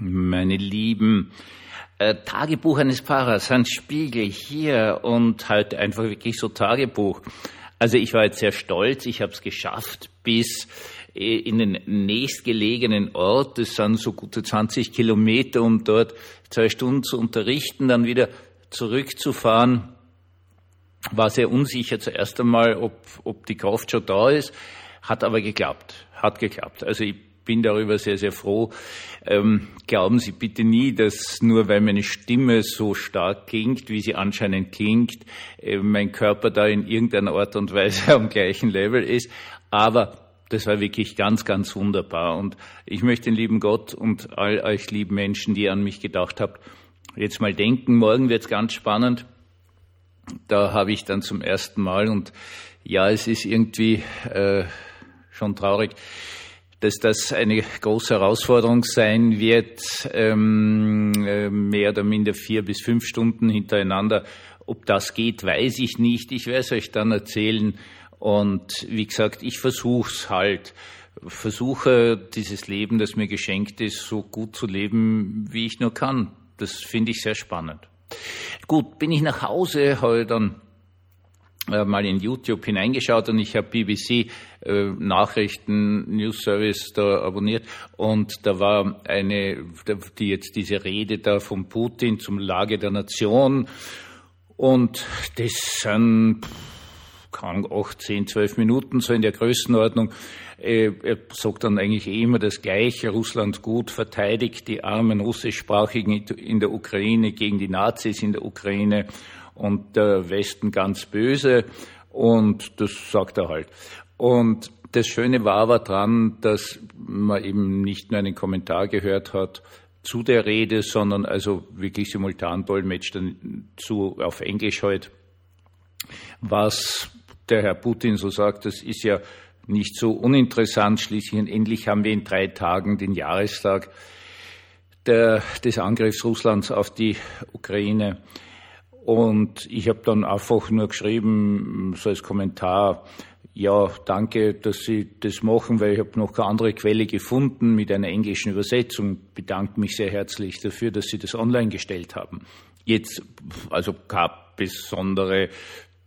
meine Lieben. Äh, Tagebuch eines Pfarrers, Hans Spiegel hier und halt einfach wirklich so Tagebuch. Also ich war jetzt sehr stolz, ich habe es geschafft bis äh, in den nächstgelegenen Ort, das sind so gute 20 Kilometer, um dort zwei Stunden zu unterrichten, dann wieder zurückzufahren. War sehr unsicher zuerst einmal, ob, ob die Kraft schon da ist, hat aber geklappt, hat geklappt. Also ich bin darüber sehr, sehr froh. Ähm, glauben Sie bitte nie, dass nur weil meine Stimme so stark klingt, wie sie anscheinend klingt, äh, mein Körper da in irgendeiner Art und Weise am gleichen Level ist. Aber das war wirklich ganz, ganz wunderbar. Und ich möchte den lieben Gott und all euch lieben Menschen, die an mich gedacht habt, jetzt mal denken. Morgen wird's ganz spannend. Da habe ich dann zum ersten Mal und ja, es ist irgendwie äh, schon traurig dass das eine große Herausforderung sein wird, ähm, äh, mehr oder minder vier bis fünf Stunden hintereinander. Ob das geht, weiß ich nicht. Ich werde es euch dann erzählen. Und wie gesagt, ich versuche es halt. Versuche dieses Leben, das mir geschenkt ist, so gut zu leben, wie ich nur kann. Das finde ich sehr spannend. Gut, bin ich nach Hause, habe dann mal in YouTube hineingeschaut und ich habe BBC äh, Nachrichten News Service da abonniert und da war eine, die jetzt diese Rede da von Putin zum Lage der Nation und das sind kann acht, zehn, zwölf Minuten so in der Größenordnung. Äh, er sagt dann eigentlich eh immer das Gleiche. Russland gut verteidigt die armen russischsprachigen in der Ukraine gegen die Nazis in der Ukraine und der Westen ganz böse und das sagt er halt. Und das Schöne war aber dran, dass man eben nicht nur einen Kommentar gehört hat zu der Rede, sondern also wirklich simultan dolmetscht zu auf Englisch halt. Was der Herr Putin so sagt, das ist ja nicht so uninteressant. Schließlich und endlich haben wir in drei Tagen den Jahrestag der, des Angriffs Russlands auf die Ukraine. Und ich habe dann einfach nur geschrieben, so als Kommentar, ja, danke, dass Sie das machen, weil ich habe noch keine andere Quelle gefunden mit einer englischen Übersetzung. Bedanke mich sehr herzlich dafür, dass Sie das online gestellt haben. Jetzt, also keine besondere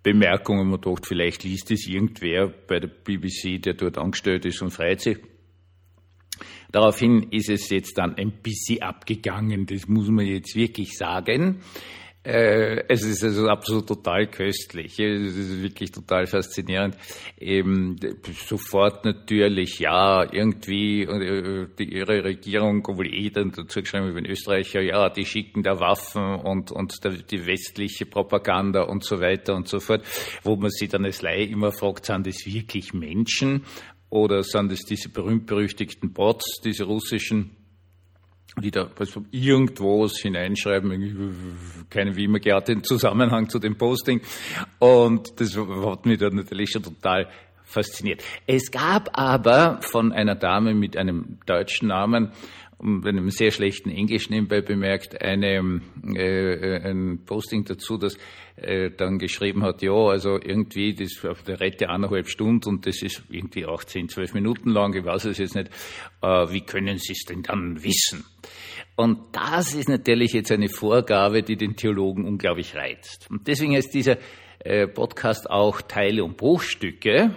Bemerkungen, man dachte, vielleicht liest es irgendwer bei der BBC, der dort angestellt ist und freut sich. Daraufhin ist es jetzt dann ein bisschen abgegangen, das muss man jetzt wirklich sagen. Äh, es ist also absolut total köstlich. Es ist wirklich total faszinierend. Eben sofort natürlich, ja, irgendwie äh, die, ihre Regierung, obwohl eh dann dazu geschrieben über den Österreicher, ja, die schicken da Waffen und, und die westliche Propaganda und so weiter und so fort, wo man sich dann als Laie immer fragt, sind das wirklich Menschen oder sind das diese berühmt-berüchtigten Bots, diese russischen die da irgendwo hineinschreiben, keine wie immer gehabt, den Zusammenhang zu dem Posting. Und das hat mich dann natürlich schon total fasziniert. Es gab aber von einer Dame mit einem deutschen Namen und einem sehr schlechten Englisch nebenbei bemerkt, eine, äh, ein Posting dazu, das äh, dann geschrieben hat, ja, also irgendwie, das auf der Rette eineinhalb Stunden und das ist irgendwie auch zehn, zwölf Minuten lang, ich weiß es jetzt nicht, äh, wie können Sie es denn dann wissen? Und das ist natürlich jetzt eine Vorgabe, die den Theologen unglaublich reizt. Und deswegen ist dieser äh, Podcast auch Teile und Bruchstücke,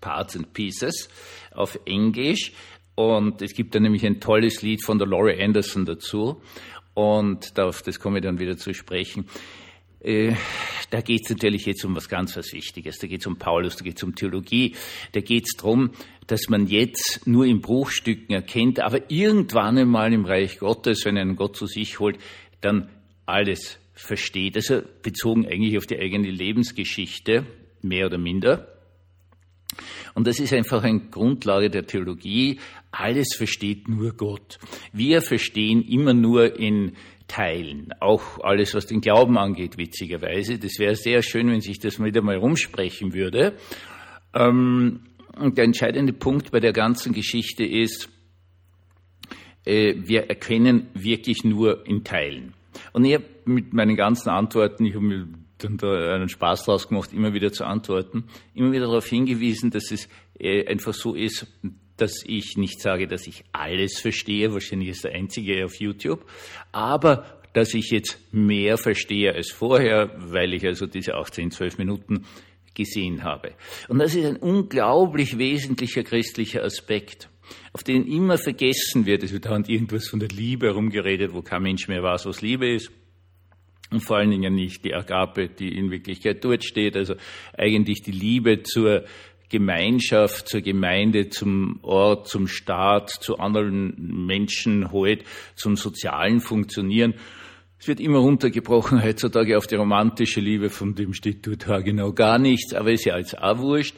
Parts and Pieces auf Englisch. Und es gibt da nämlich ein tolles Lied von der Laurie Anderson dazu. Und auf das komme ich dann wieder zu sprechen. Äh, da geht es natürlich jetzt um was ganz was Wichtiges. Da geht es um Paulus, da geht es um Theologie, da geht es darum, dass man jetzt nur in Bruchstücken erkennt, aber irgendwann einmal im Reich Gottes, wenn einen Gott zu sich holt, dann alles versteht. Also bezogen eigentlich auf die eigene Lebensgeschichte, mehr oder minder. Und das ist einfach eine Grundlage der Theologie. Alles versteht nur Gott. Wir verstehen immer nur in teilen. Auch alles, was den Glauben angeht, witzigerweise. Das wäre sehr schön, wenn sich das wieder mal rumsprechen würde. Ähm, der entscheidende Punkt bei der ganzen Geschichte ist, äh, wir erkennen wirklich nur in Teilen. Und ich habe mit meinen ganzen Antworten, ich habe dann da einen Spaß draus gemacht, immer wieder zu antworten, immer wieder darauf hingewiesen, dass es äh, einfach so ist, dass ich nicht sage, dass ich alles verstehe, wahrscheinlich ist der einzige auf YouTube, aber dass ich jetzt mehr verstehe als vorher, weil ich also diese 18, 12 Minuten gesehen habe. Und das ist ein unglaublich wesentlicher christlicher Aspekt, auf den immer vergessen wird. Es wird dauernd irgendwas von der Liebe herumgeredet, wo kein Mensch mehr weiß, was Liebe ist. Und vor allen Dingen nicht die Agape, die in Wirklichkeit dort steht, also eigentlich die Liebe zur Gemeinschaft, zur Gemeinde, zum Ort, zum Staat, zu anderen Menschen halt, zum sozialen Funktionieren. Es wird immer runtergebrochen heutzutage auf die romantische Liebe, von dem steht dort genau gar nichts, aber ist ja als auch wurscht.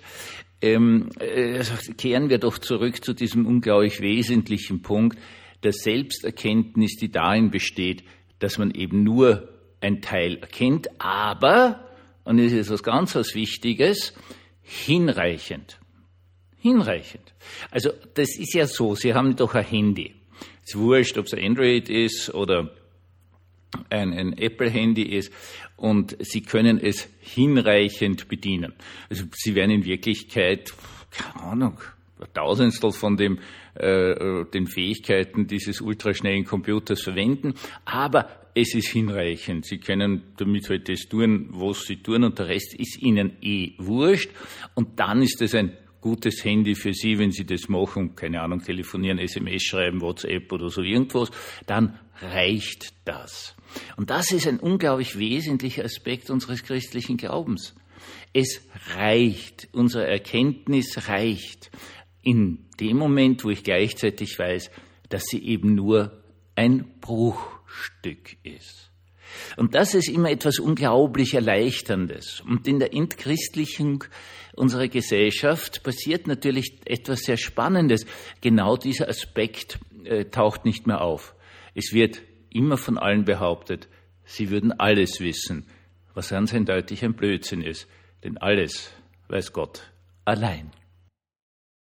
Ähm, äh, kehren wir doch zurück zu diesem unglaublich wesentlichen Punkt der Selbsterkenntnis, die darin besteht, dass man eben nur ein Teil erkennt, aber, und das ist was ganz was Wichtiges, hinreichend. Hinreichend. Also das ist ja so, Sie haben doch ein Handy. Es ist wurscht, ob es ein Android ist oder ein, ein Apple-Handy ist und Sie können es hinreichend bedienen. Also Sie werden in Wirklichkeit, keine Ahnung, Tausendstel von dem, äh, den Fähigkeiten dieses ultraschnellen Computers verwenden, aber es ist hinreichend. Sie können damit halt das tun, was Sie tun und der Rest ist Ihnen eh wurscht. Und dann ist es ein gutes Handy für Sie, wenn Sie das machen, keine Ahnung, telefonieren, SMS schreiben, WhatsApp oder so irgendwas, dann reicht das. Und das ist ein unglaublich wesentlicher Aspekt unseres christlichen Glaubens. Es reicht, unsere Erkenntnis reicht in dem Moment, wo ich gleichzeitig weiß, dass sie eben nur ein Bruch Stück ist. Und das ist immer etwas unglaublich Erleichterndes. Und in der Entchristlichung unserer Gesellschaft passiert natürlich etwas sehr Spannendes. Genau dieser Aspekt äh, taucht nicht mehr auf. Es wird immer von allen behauptet, sie würden alles wissen, was ganz eindeutig ein Blödsinn ist. Denn alles weiß Gott allein.